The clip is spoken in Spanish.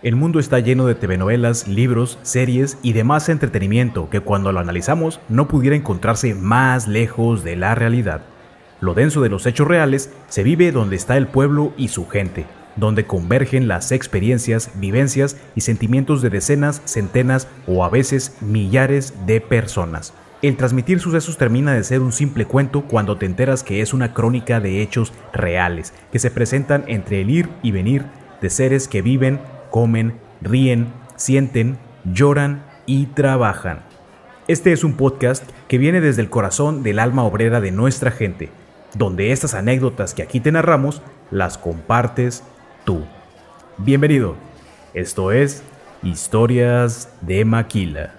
El mundo está lleno de telenovelas, libros, series y demás entretenimiento que cuando lo analizamos no pudiera encontrarse más lejos de la realidad. Lo denso de los hechos reales se vive donde está el pueblo y su gente, donde convergen las experiencias, vivencias y sentimientos de decenas, centenas o a veces millares de personas. El transmitir sucesos termina de ser un simple cuento cuando te enteras que es una crónica de hechos reales, que se presentan entre el ir y venir de seres que viven, comen, ríen, sienten, lloran y trabajan. Este es un podcast que viene desde el corazón del alma obrera de nuestra gente, donde estas anécdotas que aquí te narramos las compartes tú. Bienvenido, esto es Historias de Maquila.